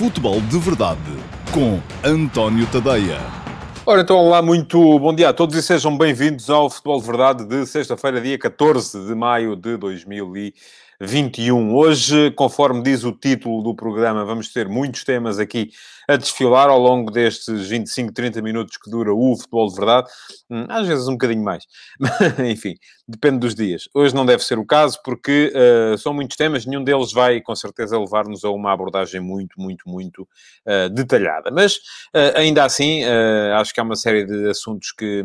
Futebol de Verdade com António Tadeia. Ora, então, olá, muito bom dia a todos e sejam bem-vindos ao Futebol de Verdade de sexta-feira, dia 14 de maio de 2021. Hoje, conforme diz o título do programa, vamos ter muitos temas aqui a desfilar ao longo destes 25, 30 minutos que dura o futebol de verdade. Hum, às vezes um bocadinho mais. Enfim, depende dos dias. Hoje não deve ser o caso, porque uh, são muitos temas, nenhum deles vai, com certeza, levar-nos a uma abordagem muito, muito, muito uh, detalhada. Mas, uh, ainda assim, acho que há uma série de assuntos que,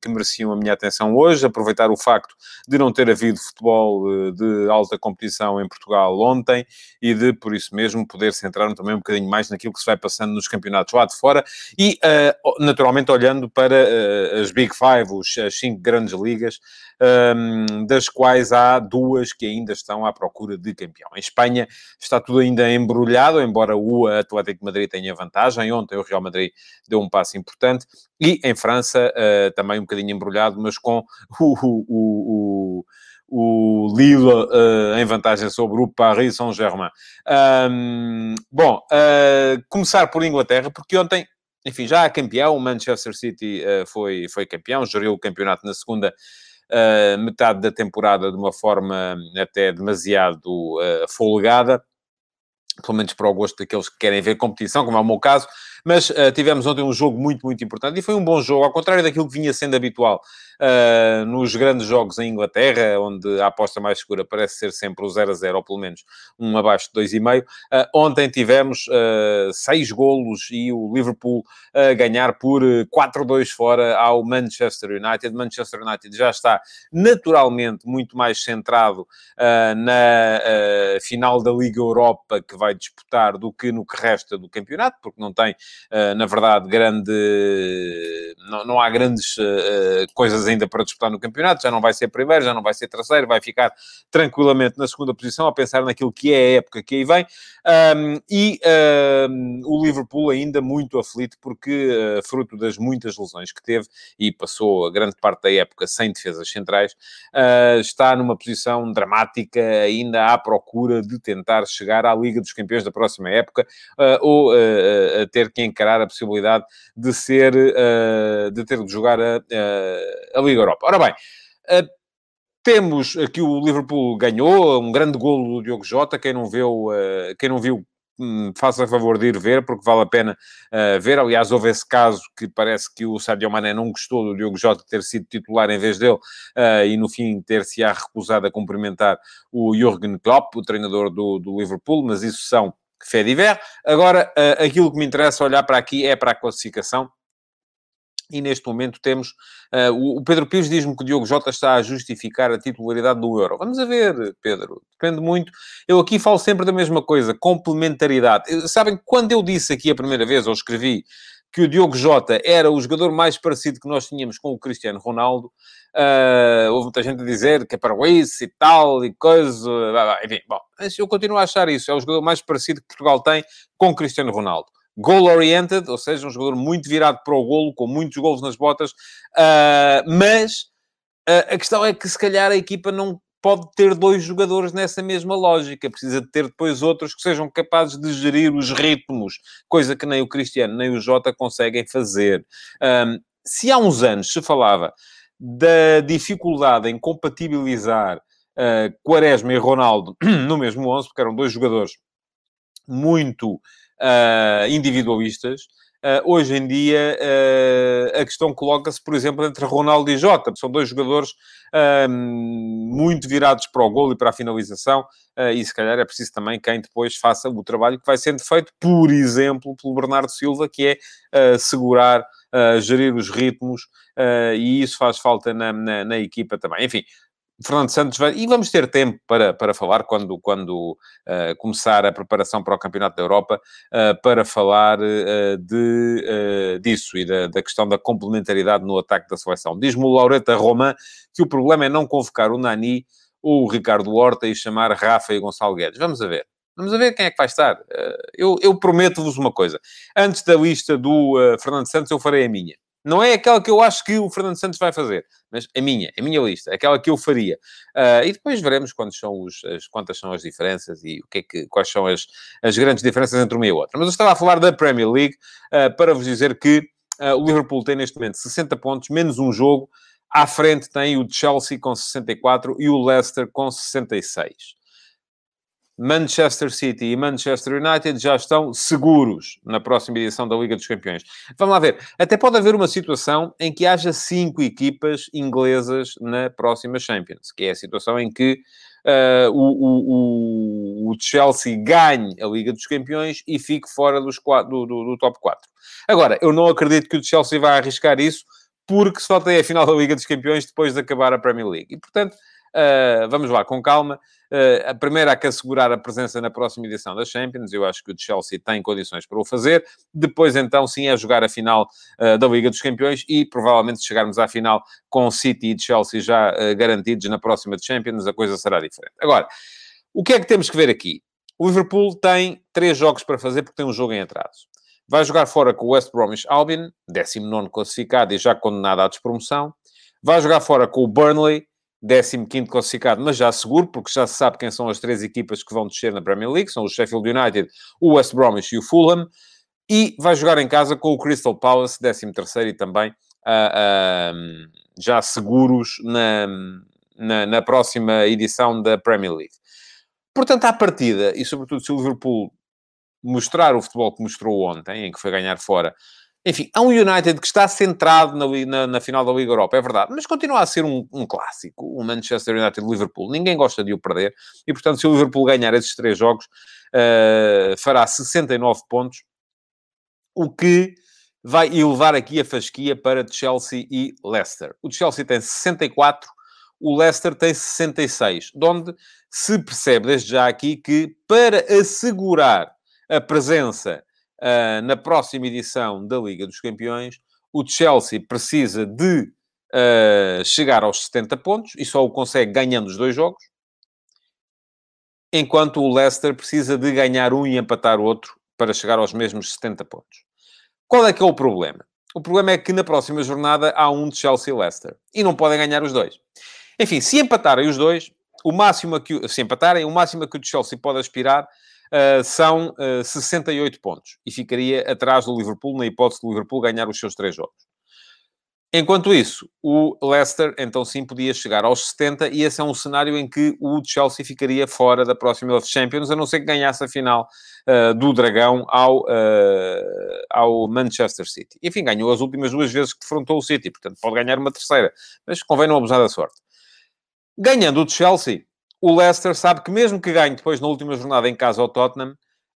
que mereciam a minha atenção hoje. Aproveitar o facto de não ter havido futebol de alta competição em Portugal ontem e de, por isso mesmo, poder centrar-me também um bocadinho mais naquilo que se vai passando nos campeonatos lá de fora e, uh, naturalmente, olhando para uh, as Big Five, os, as cinco grandes ligas, um, das quais há duas que ainda estão à procura de campeão. Em Espanha está tudo ainda embrulhado, embora o Atlético de Madrid tenha vantagem. Ontem o Real Madrid deu um passo importante. E em França uh, também um bocadinho embrulhado, mas com o, o, o o Lille uh, em vantagem sobre o Paris Saint-Germain. Um, bom, uh, começar por Inglaterra, porque ontem, enfim, já há campeão, o Manchester City uh, foi, foi campeão, geriu o campeonato na segunda metade da temporada de uma forma até demasiado folgada pelo menos para o gosto daqueles que querem ver competição, como é o meu caso, mas uh, tivemos ontem um jogo muito, muito importante e foi um bom jogo, ao contrário daquilo que vinha sendo habitual uh, nos grandes jogos em Inglaterra, onde a aposta mais segura parece ser sempre o 0 a 0, ou pelo menos um abaixo de 2,5. Uh, eh, ontem tivemos uh, seis golos e o Liverpool a ganhar por 4-2 fora ao Manchester United. Manchester United já está naturalmente muito mais centrado na final da Liga Europa que vai disputar do que no que resta do campeonato, porque não tem, na verdade, grande. Não, não há grandes coisas ainda para disputar no campeonato, já não vai ser primeiro, já não vai ser terceiro, vai ficar tranquilamente na segunda posição, a pensar naquilo que é a época que aí vem. Um, e um, o Liverpool ainda muito aflito, porque, uh, fruto das muitas lesões que teve, e passou a grande parte da época sem defesas centrais, uh, está numa posição dramática, ainda à procura de tentar chegar à Liga dos Campeões da próxima época, uh, ou a ter que encarar a possibilidade de ser, de ter de jogar a, a Liga Europa. Ora bem, uh, temos aqui o Liverpool ganhou, um grande golo do Diogo Jota, quem não viu, uh, quem não viu hum, faça favor de ir ver, porque vale a pena uh, ver. Aliás, houve esse caso que parece que o Sadio Mané não gostou do Diogo Jota ter sido titular em vez dele uh, e, no fim, ter-se-á recusado a cumprimentar o Jürgen Klopp, o treinador do, do Liverpool, mas isso são fé de Agora, uh, aquilo que me interessa olhar para aqui é para a classificação e neste momento temos. Uh, o Pedro Pires diz-me que o Diogo Jota está a justificar a titularidade do Euro. Vamos a ver, Pedro. Depende muito. Eu aqui falo sempre da mesma coisa, complementaridade. Sabem, quando eu disse aqui a primeira vez, ou escrevi, que o Diogo Jota era o jogador mais parecido que nós tínhamos com o Cristiano Ronaldo, uh, houve muita gente a dizer que é para isso e tal, e coisa. Enfim, bom, mas eu continuo a achar isso. É o jogador mais parecido que Portugal tem com o Cristiano Ronaldo goal-oriented, ou seja, um jogador muito virado para o golo, com muitos golos nas botas, uh, mas uh, a questão é que se calhar a equipa não pode ter dois jogadores nessa mesma lógica, precisa de ter depois outros que sejam capazes de gerir os ritmos, coisa que nem o Cristiano nem o Jota conseguem fazer. Um, se há uns anos se falava da dificuldade em compatibilizar uh, Quaresma e Ronaldo no mesmo 11, porque eram dois jogadores muito uh, individualistas, uh, hoje em dia uh, a questão coloca-se, por exemplo, entre Ronaldo e Jota, são dois jogadores muito virados para o golo e para a finalização, e se calhar é preciso também quem depois faça o trabalho que vai sendo feito, por exemplo, pelo Bernardo Silva, que é segurar, gerir os ritmos, e isso faz falta na, na, na equipa também. Enfim, Fernando Santos vai... E vamos ter tempo para, para falar quando, quando uh, começar a preparação para o Campeonato da Europa, uh, para falar uh, de, disso e da, da, questão da complementaridade no ataque da seleção. Diz-me o Laureta Roman que o problema é não convocar o Nani ou o Ricardo Horta e chamar Rafa e Gonçalo Guedes. Vamos ver. Vamos ver quem é que vai estar. eu, eu prometo-vos uma coisa. Antes da lista do Fernando Santos, eu farei a minha. Não é aquela que eu acho que o Fernando Santos vai fazer, mas a minha, a minha lista, aquela que eu faria. Uh, e depois veremos quantos são os, as, quantas são as diferenças e o que é que, quais são as, as grandes diferenças entre uma e outra. Mas eu estava a falar da Premier League uh, para vos dizer que uh, o Liverpool tem neste momento 60 pontos, menos um jogo. À frente tem o Chelsea com 64 e o Leicester com 66. Manchester City e Manchester United já estão seguros na próxima edição da Liga dos Campeões. Vamos lá ver. Até pode haver uma situação em que haja cinco equipas inglesas na próxima Champions, que é a situação em que uh, o, o, o, Chelsea ganhe a Liga dos Campeões e fique fora dos do, do, do top 4. Agora, eu não acredito que o Chelsea vá arriscar isso, porque só tem a final da Liga dos Campeões depois de acabar a Premier League. E, portanto, uh, vamos lá, com calma. Uh, a primeira há que assegurar a presença na próxima edição da Champions. Eu acho que o Chelsea tem condições para o fazer. Depois, então, sim, é jogar a final uh, da Liga dos Campeões e provavelmente se chegarmos à final com City e Chelsea já garantidos na próxima Champions, a coisa será diferente. Agora, o que é que temos que ver aqui? O Liverpool tem três jogos para fazer porque tem um jogo em atraso. Vai jogar fora com o West Bromwich Albion, 19 classificado e já condenado à despromoção. Vai jogar fora com o Burnley, 15 classificado, mas já seguro, porque já se sabe quem são as três equipas que vão descer na Premier League, são o Sheffield United, o West Bromwich e o Fulham, e vai jogar em casa com o Crystal Palace, 13 e também uh, uh, já seguros na, na, na, próxima edição da Premier League. Portanto, à partida, e sobretudo se o Liverpool mostrar o futebol que mostrou ontem, em que foi ganhar fora enfim, há um United que está centrado na, na, na, final da Liga Europa, é verdade, mas continua a ser um, um clássico, o Manchester United-Liverpool. Ninguém gosta de o perder, e portanto, se o Liverpool ganhar esses três jogos, uh, fará 69 pontos, o que vai elevar aqui a fasquia para Chelsea e Leicester. O Chelsea tem 64, o Leicester tem 66, de onde se percebe desde já aqui que para assegurar a presença uh, na próxima edição da Liga dos Campeões, o Chelsea precisa de uh, chegar aos 70 pontos e só o consegue ganhando os dois jogos, enquanto o Leicester precisa de ganhar um e empatar outro para chegar aos mesmos 70 pontos. Qual é que é o problema? O problema é que na próxima jornada há um de Chelsea e Leicester e não podem ganhar os dois. Enfim, se empatarem os dois, o máximo que se empatarem, o máximo que o Chelsea pode aspirar uh, são uh, ah, 68 pontos e ficaria atrás do Liverpool na hipótese do Liverpool ganhar os seus três jogos. Enquanto isso, o Leicester, então sim, podia chegar aos 70 e esse é um cenário em que o Chelsea ficaria fora da próxima Champions, a não ser que ganhasse a final uh, do Dragão ao, uh, ao Manchester City. Enfim, ganhou as últimas duas vezes que defrontou o City, portanto pode ganhar uma terceira, mas convém não abusar da sorte. Ganhando o Chelsea, o Leicester sabe que mesmo que ganhe depois na última jornada em casa ao Tottenham,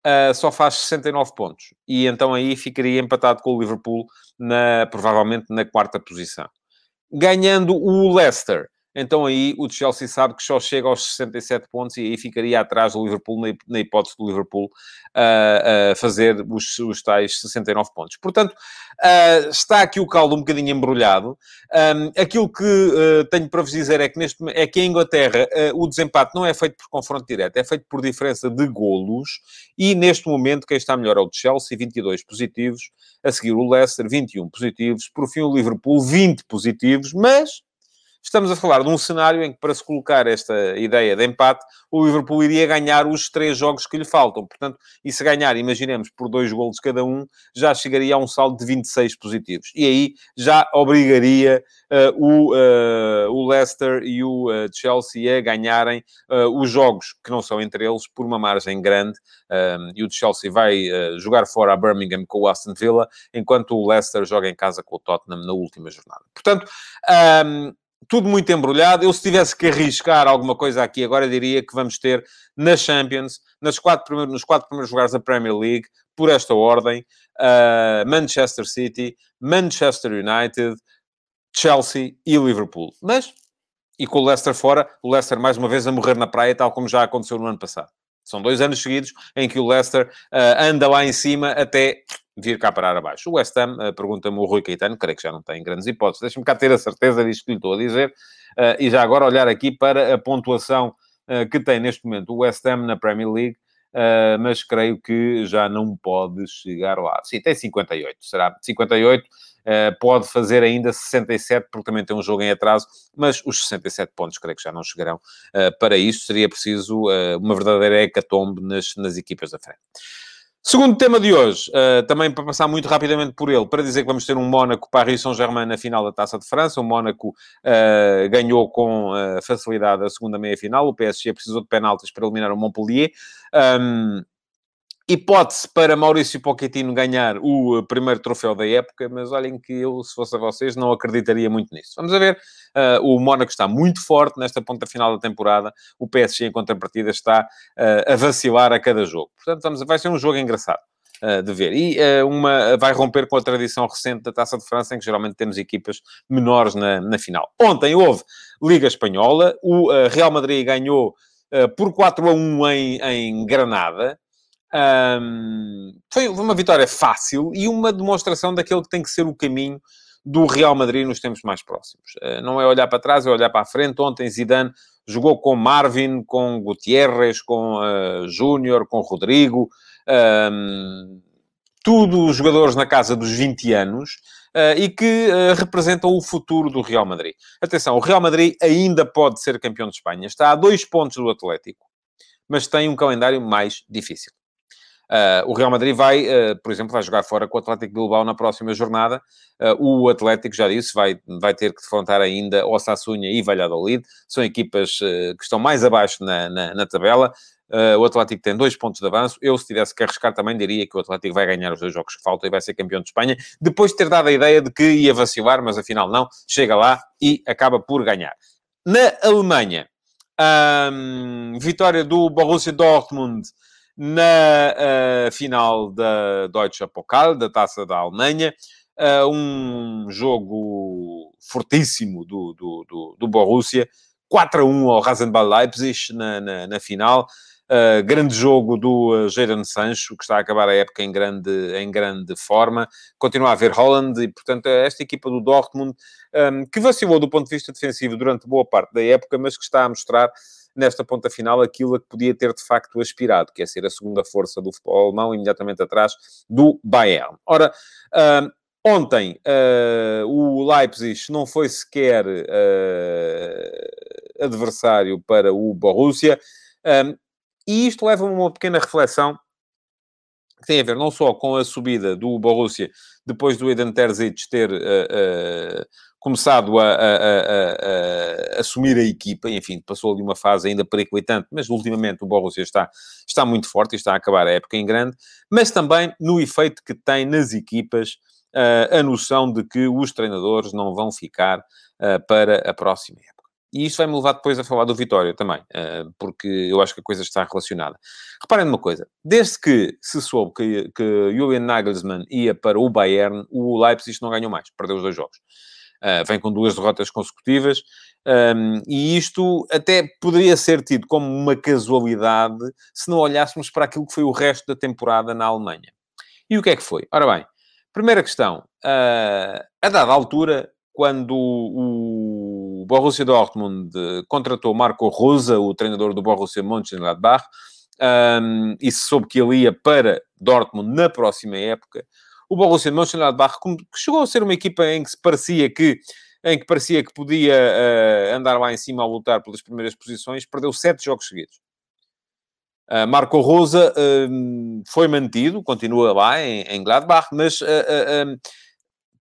uh, só faz 69 pontos. E então aí ficaria empatado com o Liverpool, na, provavelmente na quarta posição. Ganhando o Leicester, então aí o Chelsea sabe que só chega aos 67 pontos e aí ficaria atrás do Liverpool, na hipótese do Liverpool uh, uh, fazer os, os tais 69 pontos. Portanto, uh, está aqui o caldo um bocadinho embrulhado. Um, aquilo que tenho para vos dizer é que, neste, é que em Inglaterra o desempate não é feito por confronto direto, é feito por diferença de golos e neste momento quem está melhor é o Chelsea, 22 positivos, a seguir o Leicester, 21 positivos, por fim o Liverpool, 20 positivos, mas Estamos a falar de um cenário em que, para se colocar esta ideia de empate, o Liverpool iria ganhar os três jogos que lhe faltam. Portanto, e se ganhar, imaginemos, por dois golos cada um, já chegaria a um saldo de 26 positivos. E aí já obrigaria uh, o, uh, o Leicester e o uh, Chelsea a ganharem os jogos que não são entre eles por uma margem grande. e o Chelsea vai jogar fora a Birmingham com o Aston Villa, enquanto o Leicester joga em casa com o Tottenham na última jornada. Portanto, um, tudo muito embrulhado. Eu, se tivesse que arriscar alguma coisa aqui agora, diria que vamos ter na Champions, nas quatro primeiros, nos quatro primeiros lugares da Premier League, por esta ordem, uh, Manchester City, Manchester United, Chelsea e Liverpool. Mas, e com o Leicester fora, o Leicester mais uma vez a morrer na praia, tal como já aconteceu no ano passado. São dois anos seguidos em que o Leicester uh, anda lá em cima até vir cá parar abaixo. O West Ham, uh, pergunta-me o Rui Caetano, creio que já não tem grandes hipóteses. Deixa-me cá ter a certeza disto que lhe estou a dizer. Uh, e já agora olhar aqui para a pontuação uh, que tem neste momento o West Ham na Premier League. uh, mas creio que já não pode chegar lá. Sim, tem 58, será 58. Uh, pode fazer ainda 67, porque também tem um jogo em atraso, mas os 67 pontos creio que já não chegarão. Uh, para isso seria preciso uma verdadeira hecatombe nas, nas equipas da frente. Segundo tema de hoje, uh, também para passar muito rapidamente por ele, para dizer que vamos ter um Mónaco Paris Saint-Germain na final da Taça de França. O Mónaco uh, ganhou com uh, facilidade a segunda meia-final. O PSG precisou de penaltis para eliminar o Montpellier. Um, hipótese para Maurício Pochettino ganhar o eh, primeiro troféu da época, mas olhem que eu, se fosse a vocês, não acreditaria muito nisso. Vamos a ver. Uh, o Mónaco está muito forte nesta ponta final da temporada. O PSG, em contrapartida, está uh, a vacilar a cada jogo. Portanto, vamos, vai ser um jogo engraçado. Uh, de ver. E uh, uma, vai romper com a tradição recente da Taça de França, em que geralmente temos equipas menores na, na final. Ontem houve Liga Espanhola, o Real Madrid ganhou por 4 a 1 em, em Granada, um, foi uma vitória fácil e uma demonstração daquele que tem que ser o caminho do Real Madrid nos tempos mais próximos. Uh, não é olhar para trás, é olhar para a frente. Ontem Zidane jogou com Marvin, com Gutierrez, com uh, Júnior, com Rodrigo, um, tudo jogadores na casa dos 20 anos. Uh, e que uh, representam o futuro do Real Madrid. Atenção, o Real Madrid ainda pode ser campeão de Espanha. Está a dois pontos do Atlético, mas tem um calendário mais difícil. Uh, o Real Madrid vai, uh, por exemplo, vai jogar fora com o Atlético Bilbao na próxima jornada. Uh, o Atlético, já disse, vai, vai ter que defrontar ainda Osasuna e Valladolid. São equipas que estão mais abaixo na, na, na tabela. o Atlético tem dois pontos de avanço. Eu, se tivesse que arriscar, também diria que o Atlético vai ganhar os dois jogos que faltam e vai ser campeão de Espanha. Depois de ter dado a ideia de que ia vacilar, mas afinal não. Chega lá e acaba por ganhar. Na Alemanha, um, vitória do Borussia Dortmund na uh, final da Deutsche Pokal, da Taça da Alemanha. Uh, um jogo fortíssimo do, do, do, do Borussia. 4 a 1 ao Rasenball Leipzig na, na, na final. Uh, grande jogo do uh, Jadon Sancho, que está a acabar a época em grande, em grande forma. Continua a haver Holland e, portanto, esta equipa do Dortmund, um, que vacilou do ponto de vista defensivo durante boa parte da época, mas que está a mostrar nesta ponta final aquilo a que podia ter de facto aspirado, que é ser a segunda força do futebol alemão, imediatamente atrás do Bayern. Ora, uh, ontem uh, o Leipzig não foi sequer uh, adversário para o Borussia, e isto leva-me a uma pequena reflexão que tem a ver não só com a subida do Borussia depois do Eden Terzic ter uh, uh, começado a, a, a, a, assumir a equipa, enfim, passou ali uma fase ainda periclitante, mas ultimamente o Borussia está, está muito forte e está a acabar a época em grande, mas também no efeito que tem nas equipas uh, a noção de que os treinadores não vão ficar para a próxima época. E isso vai-me levar depois a falar do Vitória também, uh, porque eu acho que a coisa está relacionada. Reparem numa coisa, desde que se soube que, que Julian Nagelsmann ia para o Bayern, o Leipzig não ganhou mais, perdeu os dois jogos. Uh, vem com duas derrotas consecutivas, um, e isto até poderia ser tido como uma casualidade se não olhássemos para aquilo que foi o resto da temporada na Alemanha. E o que é que foi? Ora bem, primeira questão, uh, a dada altura, quando o Borussia Dortmund contratou Marco Rosa, o treinador do Borussia Mönchengladbach, um, e se soube que ele ia para Dortmund na próxima época, o Borussia Mönchengladbach, que chegou a ser uma equipa em que se parecia que em que parecia que podia uh, andar lá em cima a lutar pelas primeiras posições, perdeu sete jogos seguidos. Uh, Marco Rosa uh, foi mantido, continua lá em, em Gladbach, mas uh,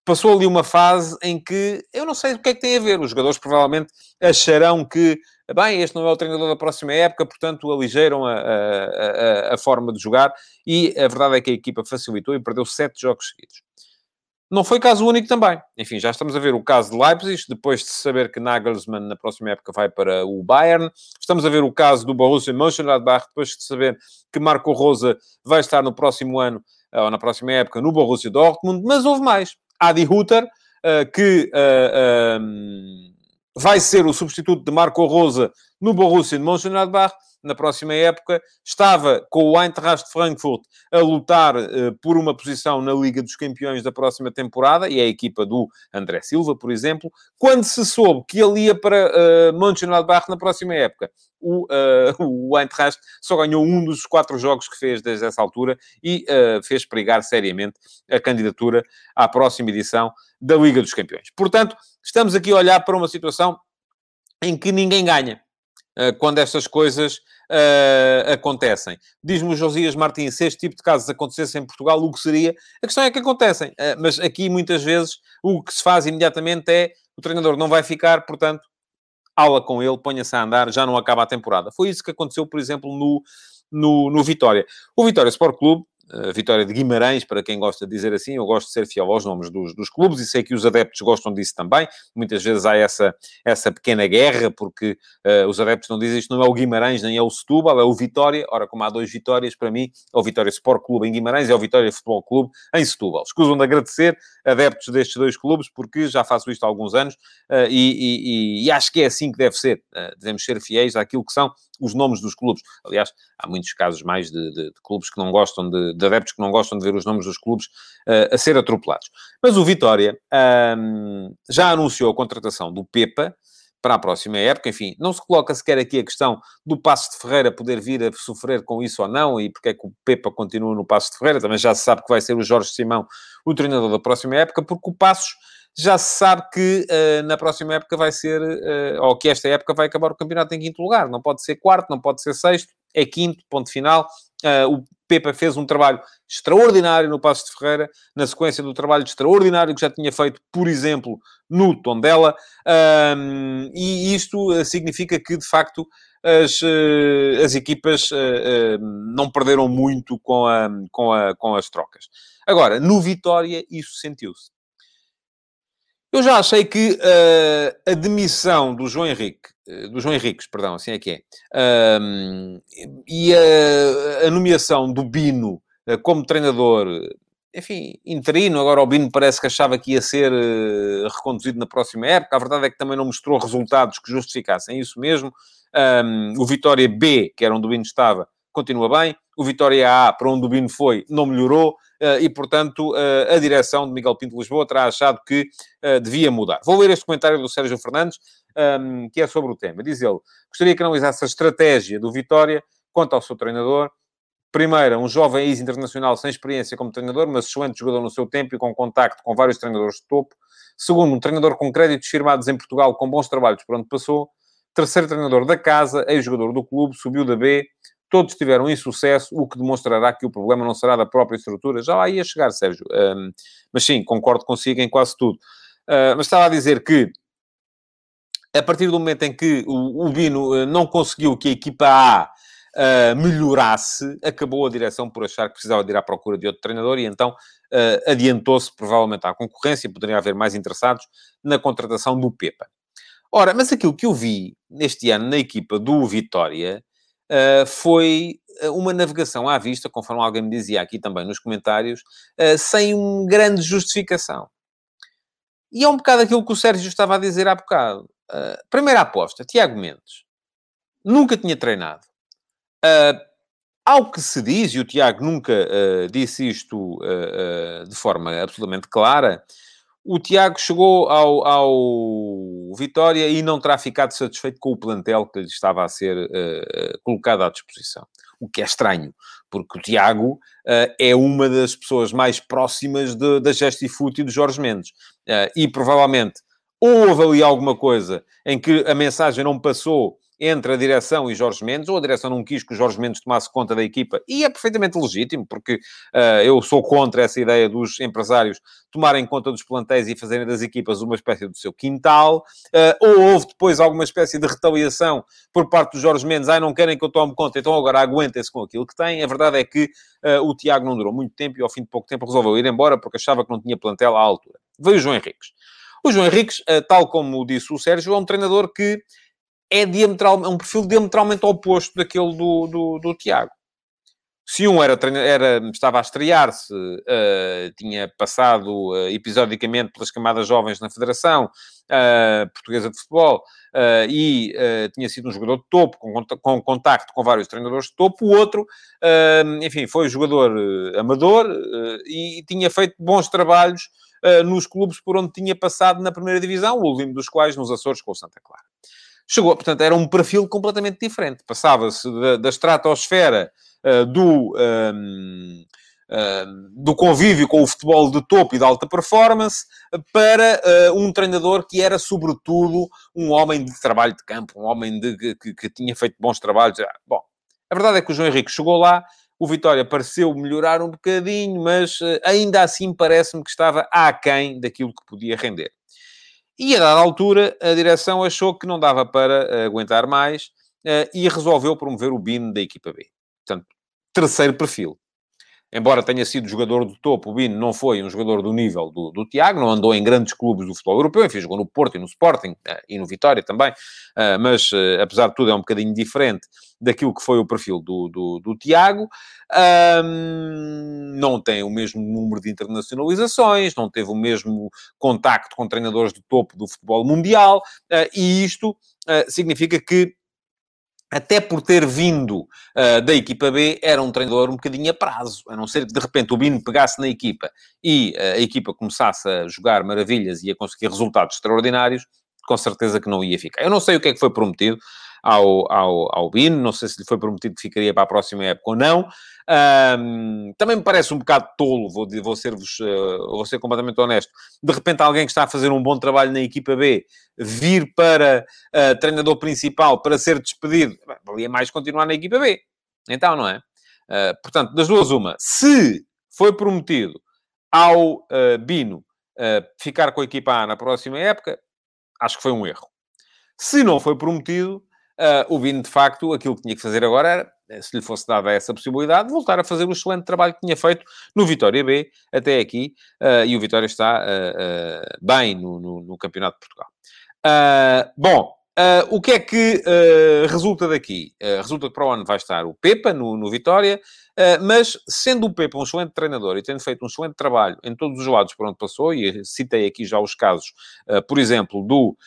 passou ali uma fase em que eu não sei o que é que tem a ver. Os jogadores provavelmente acharão que bem, este não é o treinador da próxima época, portanto aligeiram a, a, a, a, forma de jogar e a verdade é que a equipa facilitou e perdeu sete jogos seguidos. Não foi caso único também. Enfim, já estamos a ver o caso de Leipzig, depois de saber que Nagelsmann na próxima época vai para o Bayern. Estamos a ver o caso do Borussia Mönchengladbach, depois de saber que Marco Rosa vai estar no próximo ano, ou na próxima época, no Borussia Dortmund. Mas houve mais. Adi Hutter, eh, que... Um vai ser o substituto de Marco Rosa no Borussia de Mönchengladbach, na próxima época, estava com o Eintracht Frankfurt a lutar uh, por uma posição na Liga dos Campeões da próxima temporada, e é a equipa do André Silva, por exemplo, quando se soube que ele ia para uh, Mönchengladbach na próxima época. O, uh, o Eintracht só ganhou um dos quatro jogos que fez desde essa altura e uh, fez pregar seriamente a candidatura à próxima edição da Liga dos Campeões. Portanto, estamos aqui a olhar para uma situação em que ninguém ganha uh, quando estas coisas uh, acontecem. Diz-me o Josias Martins, se este tipo de casos acontecesse em Portugal, o que seria? A questão é que acontecem, uh, mas aqui muitas vezes o que se faz imediatamente é o treinador não vai ficar, portanto, aula com ele, ponha-se a andar, já não acaba a temporada. Foi isso que aconteceu, por exemplo, no, no, no Vitória. O Vitória Sport Clube a vitória de Guimarães, para quem gosta de dizer assim, eu gosto de ser fiel aos nomes dos, dos clubes e sei que os adeptos gostam disso também. Muitas vezes há essa, essa pequena guerra, porque uh, os adeptos não dizem isto não é o Guimarães nem é o Setúbal, é o Vitória. Ora, como há dois Vitórias, para mim, é o Vitória Sport Clube em Guimarães e é o Vitória Futebol Clube em Setúbal. Escusam de agradecer adeptos destes dois clubes, porque já faço isto há alguns anos uh, e, e, e, acho que é assim que deve ser. Uh, devemos ser fiéis àquilo que são os nomes dos clubes. Aliás, há muitos casos mais de, de, de clubes que não gostam, de, de, adeptos que não gostam de ver os nomes dos clubes uh, a ser atropelados. Mas o Vitória um, já anunciou a contratação do Pepa para a próxima época. Enfim, não se coloca sequer aqui a questão do Passo de Ferreira poder vir a sofrer com isso ou não e porque é que o Pepa continua no Passo de Ferreira. Também já se sabe que vai ser o Jorge Simão o treinador da próxima época, porque o Passos já se sabe que uh, na próxima época vai ser, uh, ou que esta época vai acabar o campeonato em quinto lugar. Não pode ser quarto, não pode ser sexto, é quinto, ponto final. Uh, o Pepa fez um trabalho extraordinário no Passo de Ferreira, na sequência do trabalho extraordinário que já tinha feito, por exemplo, no Tondela, e isto significa que, de facto, as, as equipas não perderam muito com, a, com, a, com as trocas. Agora, no Vitória, isso sentiu-se. Eu já achei que uh, a demissão do João Henrique, uh, do João Henriques, perdão, assim é que é, uh, e a, a, nomeação do Bino eh, como treinador, enfim, interino, agora o Bino parece que achava que ia ser reconduzido na próxima época, a verdade é que também não mostrou resultados que justificassem isso mesmo. Um, o Vitória B, que era onde o Bino estava, continua bem. O Vitória A, para onde o Bino foi, não melhorou. Eh, e, portanto, eh, a direção de Miguel Pinto Lisboa terá achado que eh, devia mudar. Vou ler este comentário do Sérgio Fernandes, ehm, que é sobre o tema. Diz ele, gostaria que analisasse a estratégia do Vitória quanto ao seu treinador. Primeiro, um jovem ex-internacional sem experiência como treinador, mas excelente jogador no seu tempo e com contacto com vários treinadores de topo. Segundo, um treinador com créditos firmados em Portugal com bons trabalhos por onde passou. Terceiro treinador da casa, ex-jogador do clube, subiu da B, todos tiveram insucesso, o que demonstrará que o problema não será da própria estrutura. Já lá ia chegar, Sérgio. Um, mas sim, concordo consigo em quase tudo. Uh, mas estava a dizer que, a partir do momento em que o, o Bino uh, não conseguiu que a equipa A uh, melhorasse, acabou a direção por achar que precisava de ir à procura de outro treinador e então adiantou-se provavelmente à concorrência, poderia haver mais interessados na contratação do Pepa. Ora, mas aquilo que eu vi neste ano na equipa do Vitória uh, foi eh, uma navegação à vista, conforme alguém me dizia aqui também nos comentários, uh, sem uma grande justificação. E é um bocado aquilo que o Sérgio estava a dizer há bocado. Uh, primeira aposta, Tiago Mendes. Nunca tinha treinado. Uh, ao que se diz, e o Tiago nunca uh, disse isto de forma absolutamente clara, o Tiago chegou ao, ao, Vitória e não terá ficado satisfeito com o plantel que lhe estava a ser uh, colocado à disposição. O que é estranho, porque o Tiago uh, é uma das pessoas mais próximas de, da Gestifoot e do Jorge Mendes. Uh, e provavelmente ou houve ali alguma coisa em que a mensagem não passou entre a direção e Jorge Mendes, ou a direção não quis que o Jorge Mendes tomasse conta da equipa, e é perfeitamente legítimo, porque uh, eu sou contra essa ideia dos empresários tomarem conta dos plantéis e fazerem das equipas uma espécie do seu quintal, uh, ou houve depois alguma espécie de retaliação por parte do Jorge Mendes, ai, não querem que eu tome conta, então agora aguentem-se com aquilo que têm. A verdade é que uh, o Tiago não durou muito tempo e ao fim de pouco tempo resolveu ir embora porque achava que não tinha plantel à altura. Veio o João Henriques. O João Henriques, tal como disse o Sérgio, é um treinador que é diametral, é um perfil diametralmente oposto daquele do, do, do Tiago. Se um era, era estava a estrear-se, uh, tinha passado uh, episodicamente pelas camadas jovens na Federação uh, Portuguesa de Futebol e tinha sido um jogador de topo, com, com contacto com vários treinadores de topo, o outro, enfim, foi jogador amador e tinha feito bons trabalhos nos clubes por onde tinha passado na primeira divisão, o último dos quais nos Açores com o Santa Clara. Chegou, portanto, era um perfil completamente diferente. Passava-se da, da estratosfera uh, do, um, uh, do convívio com o futebol de topo e de alta performance para uh, um treinador que era, sobretudo, um homem de trabalho de campo, um homem de, que, que tinha feito bons trabalhos. Ah, bom, a verdade é que o João Henrique chegou lá, o Vitória pareceu melhorar um bocadinho, mas ainda assim parece-me que estava aquém daquilo que podia render. E a dada altura, a direção achou que não dava para aguentar mais uh, e resolveu promover o BIN da equipa B. Portanto, terceiro perfil. Embora tenha sido jogador do topo, o Bino não foi um jogador do nível do, do Tiago, não andou em grandes clubes do futebol europeu, enfim, jogou no Porto e no Sporting uh, e no Vitória também, uh, mas uh, apesar de tudo é um bocadinho diferente daquilo que foi o perfil do, do, do Tiago. Não tem o mesmo número de internacionalizações, não teve o mesmo contacto com treinadores de topo do futebol mundial, e isto significa que até por ter vindo uh, da equipa B, era um treinador um bocadinho a prazo, a não ser que de repente o Bino pegasse na equipa e uh, a equipa começasse a jogar maravilhas e a conseguir resultados extraordinários, com certeza que não ia ficar. Eu não sei o que é que foi prometido, ao, ao, ao Bino. Não sei se lhe foi prometido que ficaria para a próxima época ou não. Um, também me parece um bocado tolo, vou, vou ser-vos, uh, vou ser completamente honesto. De repente, alguém que está a fazer um bom trabalho na equipa B vir para uh, treinador principal para ser despedido, valia mais continuar na equipa B. Então, não é? Uh, portanto, das duas, uma. Se foi prometido ao Bino ficar com a equipa A na próxima época, acho que foi um erro. Se não foi prometido, Uh, o Bino, de facto, aquilo que tinha que fazer agora era, eh, se lhe fosse dada essa possibilidade, voltar a fazer o excelente trabalho que tinha feito no Vitória B até aqui, uh, e o Vitória está uh, bem no, no, no, Campeonato de Portugal. bom, o que é que resulta daqui? resulta que para o ano vai estar o Pepa no, no Vitória, mas sendo o Pepa um excelente treinador e tendo feito um excelente trabalho em todos os lados por onde passou, e citei aqui já os casos, por exemplo, do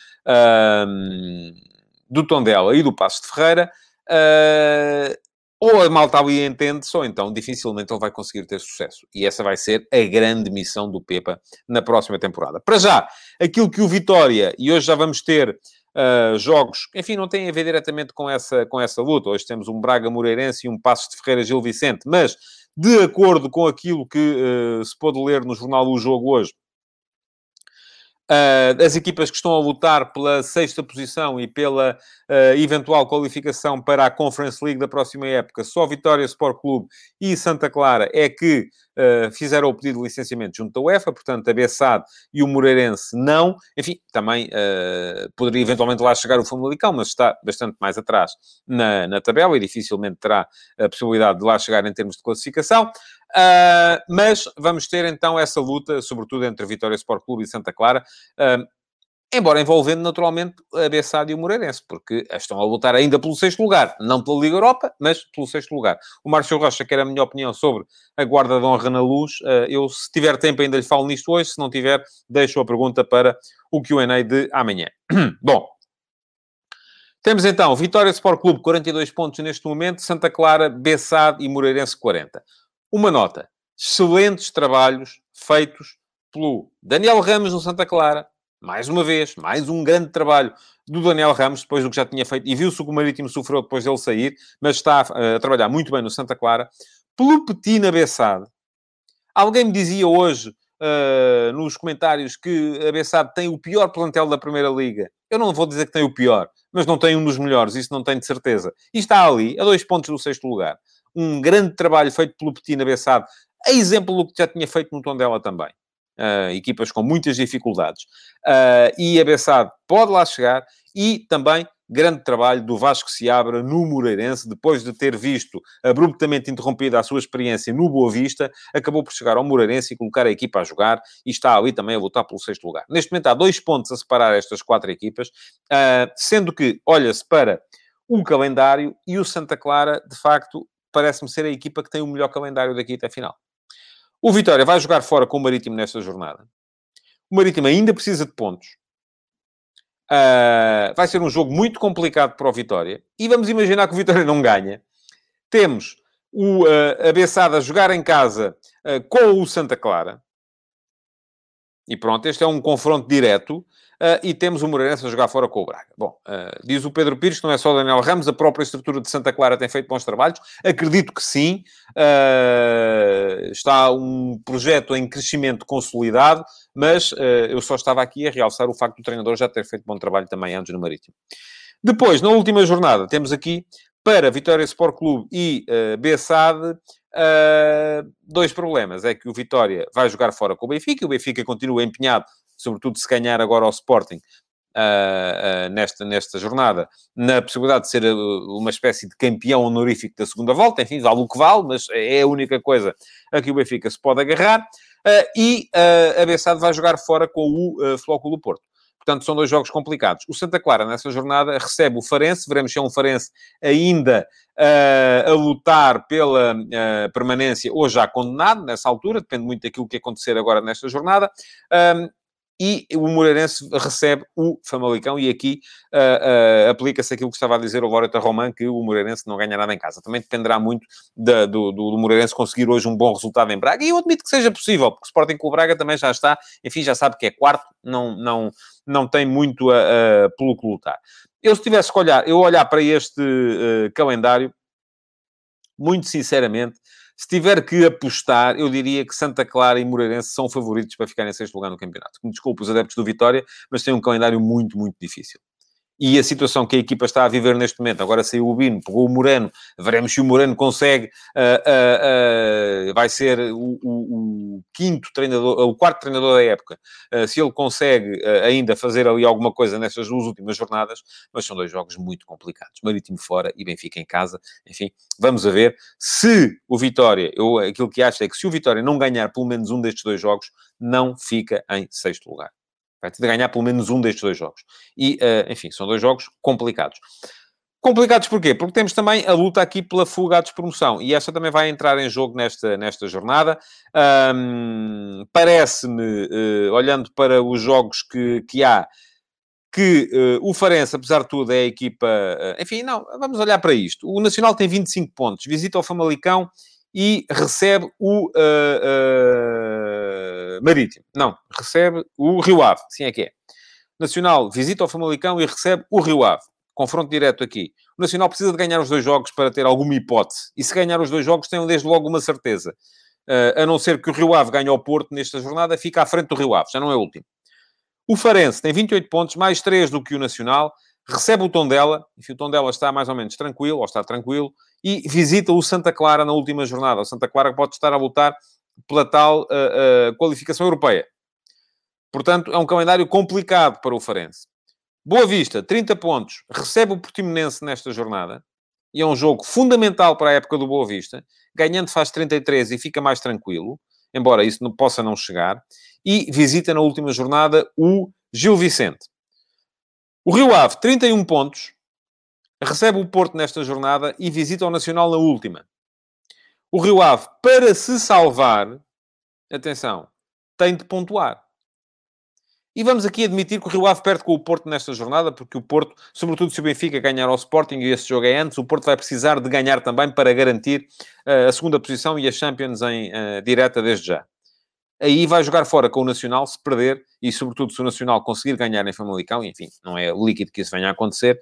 do Tondela e do Passo de Ferreira, uh, ou a malta ali entende-se, ou então dificilmente ele vai conseguir ter sucesso. E essa vai ser a grande missão do Pepa na próxima temporada. Para já, aquilo que o Vitória, e hoje já vamos ter uh, jogos, enfim, não têm a ver diretamente com essa, com essa luta. Hoje temos um Braga Moreirense e um Passo de Ferreira Gil Vicente, mas de acordo com aquilo que uh, se pôde ler no jornal O Jogo hoje, Uh, as equipas que estão a lutar pela sexta posição e pela uh, eventual qualificação para a Conference League da próxima época, só Vitória Sport Clube e Santa Clara é que uh, fizeram o pedido de licenciamento junto da UEFA, portanto, a Bessade e o Moreirense não. Enfim, também poderia eventualmente lá chegar o Famalicão, mas está bastante mais atrás na, na tabela e dificilmente terá a possibilidade de lá chegar em termos de classificação. Uh, mas vamos ter então essa luta, sobretudo entre Vitória Sport Clube e Santa Clara, uh, embora envolvendo naturalmente a Bessade e o Moreirense, porque estão a lutar ainda pelo sexto lugar, não pela Liga Europa, mas pelo sexto lugar. O Márcio Rocha quer a minha opinião sobre a guarda de honra na luz. Uh, eu, se tiver tempo, ainda lhe falo nisto hoje, se não tiver, deixo a pergunta para o Q&A de amanhã. Bom, temos então Vitória Sport Clube, 42 pontos neste momento, Santa Clara, Bessade e Moreirense, 40. Uma nota. Excelentes trabalhos feitos pelo Daniel Ramos no Santa Clara. Mais uma vez, mais um grande trabalho do Daniel Ramos, depois do que já tinha feito. E viu-se que o Marítimo sofreu depois dele sair, mas está a, a trabalhar muito bem no Santa Clara. Pelo Petina Bessade. Alguém me dizia hoje, uh, nos comentários, que a Bessade tem o pior plantel da Primeira Liga. Eu não vou dizer que tem o pior, mas não tem um dos melhores, isso não tenho de certeza. E está ali, a dois pontos do sexto lugar um grande trabalho feito pelo Petina Bessade, a exemplo do que já tinha feito no Tondela também. Uh, equipas com muitas dificuldades. Uh, e a Bessade pode lá chegar e também grande trabalho do Vasco Seabra no Moreirense, depois de ter visto abruptamente interrompida a sua experiência no Boa Vista, acabou por chegar ao Moreirense e colocar a equipa a jogar e está ali também a lutar pelo sexto lugar. Neste momento há dois pontos a separar estas quatro equipas, uh, sendo que olha-se para o calendário e o Santa Clara, de facto, parece-me ser a equipa que tem o melhor calendário daqui até a final. O Vitória vai jogar fora com o Marítimo nesta jornada. O Marítimo ainda precisa de pontos. Uh, vai ser um jogo muito complicado para o Vitória. E vamos imaginar que o Vitória não ganha. Temos o uh, a Bessada jogar em casa uh, com o Santa Clara. E pronto, este é um confronto direto. Uh, e temos o Moreirense a jogar fora com o Braga. Bom, uh, diz o Pedro Pires que não é só Daniel Ramos, a própria estrutura de Santa Clara tem feito bons trabalhos. Acredito que sim. Uh, está um projeto em crescimento consolidado, mas eu só estava aqui a realçar o facto do treinador já ter feito bom trabalho também antes no Marítimo. Depois, na última jornada, temos aqui para Vitória Sport Clube e uh, Bessade, uh, dois problemas. É que o Vitória vai jogar fora com o Benfica, o Benfica continua empenhado sobretudo se ganhar agora ao Sporting, Uh, uh, nesta, nesta jornada, na possibilidade de ser uh, uma espécie de campeão honorífico da segunda volta, enfim, vale o que vale, mas é a única coisa a que o Benfica se pode agarrar, e a Bessade vai jogar fora com o uh, Flóculo Porto. Portanto, são dois jogos complicados. O Santa Clara, nessa jornada, recebe o Farense. Veremos se é um Farense ainda uh, a lutar pela uh, permanência ou já condenado nessa altura. Depende muito daquilo que acontecer agora nesta jornada. Um, e o Moreirense recebe o Famalicão e aqui uh, uh, aplica-se aquilo que estava a dizer o Loreta Roman, que o Moreirense não ganha nada em casa. Também dependerá muito da, do, do, do, Moreirense conseguir hoje um bom resultado em Braga, e eu admito que seja possível, porque o Sporting com o Braga também já está, enfim, já sabe que é quarto, não, não, não tem muito a, a, pelo que lutar. Eu se tivesse que olhar, eu olhar para este uh, calendário, muito sinceramente, se tiver que apostar, eu diria que Santa Clara e Moreirense são favoritos para ficarem em sexto lugar no campeonato. Me desculpe os adeptos do Vitória, mas tem um calendário muito, muito difícil e a situação que a equipa está a viver neste momento. Agora saiu o Bino, pegou o Moreno, veremos se o Moreno consegue, uh, uh, uh, vai ser o, o, o, quinto treinador, o quarto treinador da época, se ele consegue ainda fazer ali alguma coisa nestas duas últimas jornadas, mas são dois jogos muito complicados. Marítimo fora e Benfica em casa, enfim, vamos a ver. Se o Vitória, eu aquilo que acho é que se o Vitória não ganhar pelo menos um destes dois jogos, não fica em sexto lugar. Vai ter de ganhar pelo menos um destes dois jogos. E, uh, enfim, são dois jogos complicados. Complicados porquê? Porque temos também a luta aqui pela fuga à despromoção. E esta também vai entrar em jogo nesta, nesta jornada. Um, Parece-me, uh, olhando para os jogos que, que há, que uh, o Farense, apesar de tudo, é a equipa... Uh, enfim, não, vamos olhar para isto. O Nacional tem 25 pontos. Visita o Famalicão e recebe o uh, uh, Marítimo. Não, recebe o Rio Ave, sim é que é. Nacional visita o Famalicão e recebe o Rio Ave. Confronto direto aqui. O Nacional precisa de ganhar os dois jogos para ter alguma hipótese. E se ganhar os dois jogos, tem desde logo uma certeza. Uh, a não ser que o Rio Ave ganhe ao Porto nesta jornada, fica à frente do Rio Ave, já não é o último. O Farense tem 28 pontos, mais 3 do que o Nacional recebe o tom dela, enfim, o tom dela está mais ou menos tranquilo, ou está tranquilo, e visita o Santa Clara na última jornada. O Santa Clara pode estar a lutar pela tal uh, uh, qualificação europeia. Portanto, é um calendário complicado para o Farense. Boa Vista, 30 pontos, recebe o Portimonense nesta jornada, e é um jogo fundamental para a época do Boa Vista. Ganhando faz 33 e fica mais tranquilo, embora isso não possa não chegar. E visita na última jornada o Gil Vicente. O Rio Ave, 31 pontos, recebe o Porto nesta jornada e visita o Nacional na última. O Rio Ave, para se salvar, atenção, tem de pontuar. E vamos aqui admitir que o Rio Ave perde com o Porto nesta jornada, porque o Porto, sobretudo se o Benfica ganhar ao Sporting, e esse jogo é antes, o Porto vai precisar de ganhar também para garantir uh, a segunda posição e a Champions em uh, direta desde já aí vai jogar fora com o Nacional se perder, e sobretudo se o Nacional conseguir ganhar em Famalicão, enfim, não é líquido que isso venha a acontecer,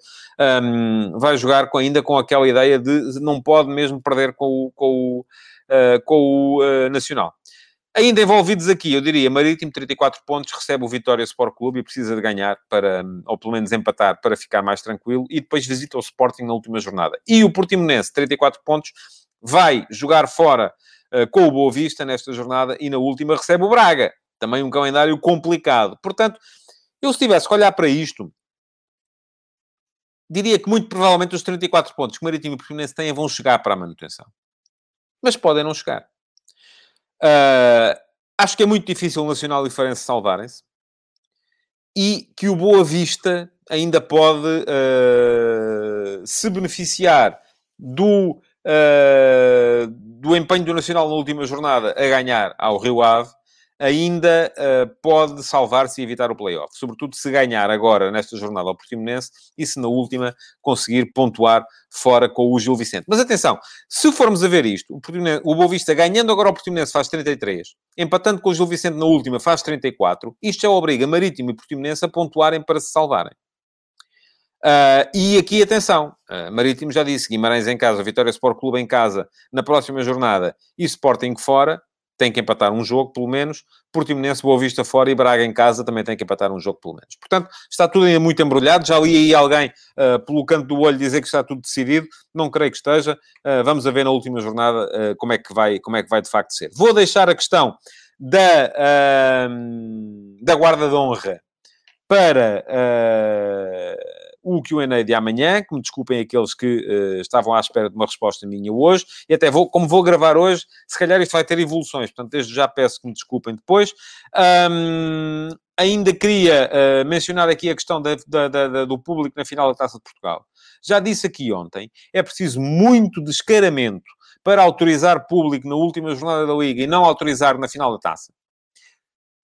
um, vai jogar com, ainda com aquela ideia de não pode mesmo perder com o, com o, uh, com o uh, Nacional. Ainda envolvidos aqui, eu diria, Marítimo, 34 pontos, recebe o Vitória Sport Clube e precisa de ganhar para, ou pelo menos empatar, para ficar mais tranquilo, e depois visita o Sporting na última jornada. E o Portimonense, 34 pontos, vai jogar fora com o Boa Vista nesta jornada e na última recebe o Braga. Também um calendário complicado. Portanto, eu se tivesse que olhar para isto, diria que muito provavelmente os 34 pontos que o Marítimo e o Portimonense têm vão chegar para a manutenção. Mas podem não chegar. Uh, acho que é muito difícil o Nacional e o Farense salvarem-se. E que o Boa Vista ainda pode uh, se beneficiar do uh, do empenho do Nacional na última jornada a ganhar ao Rio Ave, ainda uh, pode salvar-se e evitar o play-off. Sobretudo se ganhar agora, nesta jornada, ao Portimonense e se na última conseguir pontuar fora com o Gil Vicente. Mas atenção, se formos a ver isto, o, o Boa Vista ganhando agora ao Portimonense faz 33, empatando com o Gil Vicente na última faz 34, isto já obriga Marítimo e Portimonense a pontuarem para se salvarem. Uh, e aqui, atenção, uh, Marítimo já disse, Guimarães em casa, Vitória Sport Clube em casa, na próxima jornada, e Sporting fora, tem que empatar um jogo, pelo menos. Portimonense, Boa Vista fora e Braga em casa também tem que empatar um jogo, pelo menos. Portanto, está tudo ainda muito embrulhado. Já li aí alguém, uh, pelo canto do olho, dizer que está tudo decidido. Não creio que esteja. Uh, vamos ver na última jornada uh, como, é que vai, como é que vai de facto ser. Vou deixar a questão da, da guarda de honra para o Q&A de amanhã, que me desculpem aqueles que uh, estavam à espera de uma resposta minha hoje, e até vou, como vou gravar hoje, se calhar isto vai ter evoluções, portanto, desde já peço que me desculpem depois. Um, ainda queria uh, mencionar aqui a questão da, da, da, do público na final da Taça de Portugal. Já disse aqui ontem, é preciso muito descaramento para autorizar público na última jornada da Liga e não autorizar na final da Taça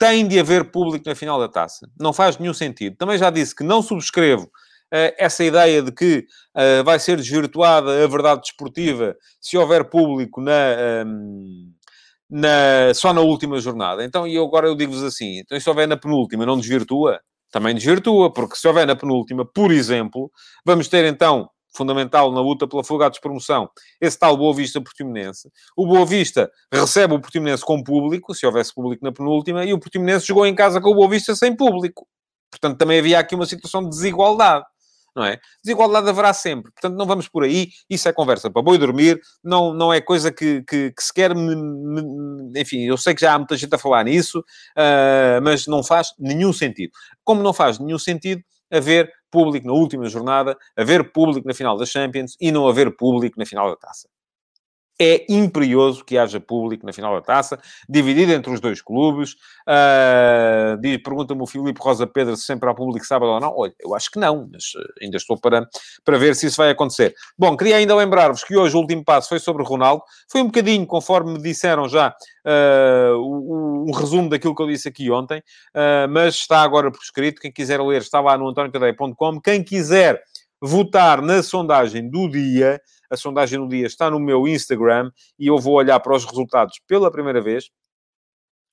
tem de haver público na final da taça. Não faz nenhum sentido. Também já disse que não subscrevo essa ideia de que uh, vai ser desvirtuada a verdade desportiva se houver público na, ehm, na, só na última jornada. Então, e agora eu digo-vos assim, então se houver na penúltima, não desvirtua? Também desvirtua, porque se houver na penúltima, por exemplo, vamos ter então fundamental na luta pela fuga à despromoção, esse tal Boa Vista Portimonense. O Boa Vista recebe o Portimonense com público, se houvesse público na penúltima, e o Portimonense jogou em casa com o Boa Vista sem público. Portanto, também havia aqui uma situação de desigualdade não é? Desigualdade haverá sempre, portanto não vamos por aí, isso é conversa para boi dormir, não, não é coisa que, que, que sequer, me, me, enfim, eu sei que já há muita gente a falar nisso, uh, mas não faz nenhum sentido. Como não faz nenhum sentido haver público na última jornada, haver público na final da Champions e não haver público na final da Taça é imperioso que haja público na final da taça, dividido entre os dois clubes. Uh, Pergunta-me o Filipe Rosa Pedro se sempre há público sábado ou não. Olha, eu acho que não, mas ah, ainda estou para, para ver se isso vai acontecer. Bom, queria ainda lembrar-vos que hoje o último passo foi sobre Ronaldo. Foi um bocadinho, conforme me disseram já, uh, um, um resumo daquilo que eu disse aqui ontem, uh, mas está agora por escrito. Quem quiser ler está lá no antoniotadeia.com. Quem quiser votar na sondagem do dia. A sondagem do dia está no meu Instagram e eu vou olhar para os resultados pela primeira vez.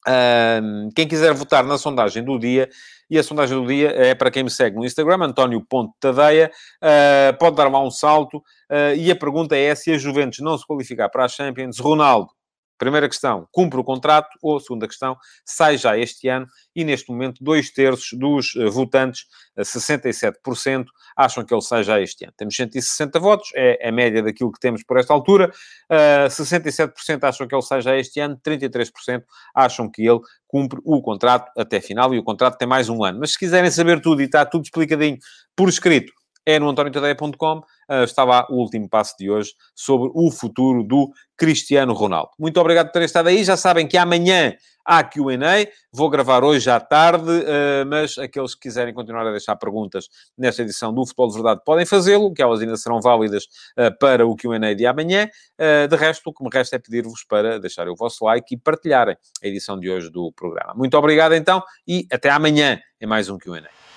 Um, quem quiser votar na sondagem do dia, e a sondagem do dia é para quem me segue no Instagram, António.tadeia, uh, pode dar lá um salto, uh, e a pergunta é se a Juventus não se qualificar para a Champions, Ronaldo Primeira questão, cumpre o contrato? Ou, segunda questão, sai já este ano? E, neste momento, dois terços dos uh, votantes, uh, 67%, acham que ele sai já este ano. Temos 160 votos, é a média daquilo que temos por esta altura. Uh, eh, 67% acham que ele sai já este ano, 33% acham que ele cumpre o contrato até final, e o contrato tem mais um ano. Mas se quiserem saber tudo, e está tudo explicadinho por escrito, é no antoniotadeia.com. Uh, ah, está lá o último passo de hoje sobre o futuro do Cristiano Ronaldo. Muito obrigado por terem estado aí. Já sabem que amanhã há Q&A. Vou gravar hoje à tarde, uh, mas aqueles que quiserem continuar a deixar perguntas nesta edição do Futebol de Verdade podem fazê-lo, que elas ainda serão válidas uh, para o Q&A de amanhã. de resto, o que me resta é pedir-vos para deixarem o vosso like e partilharem a edição de hoje do programa. Muito obrigado então e até amanhã em mais um Q&A.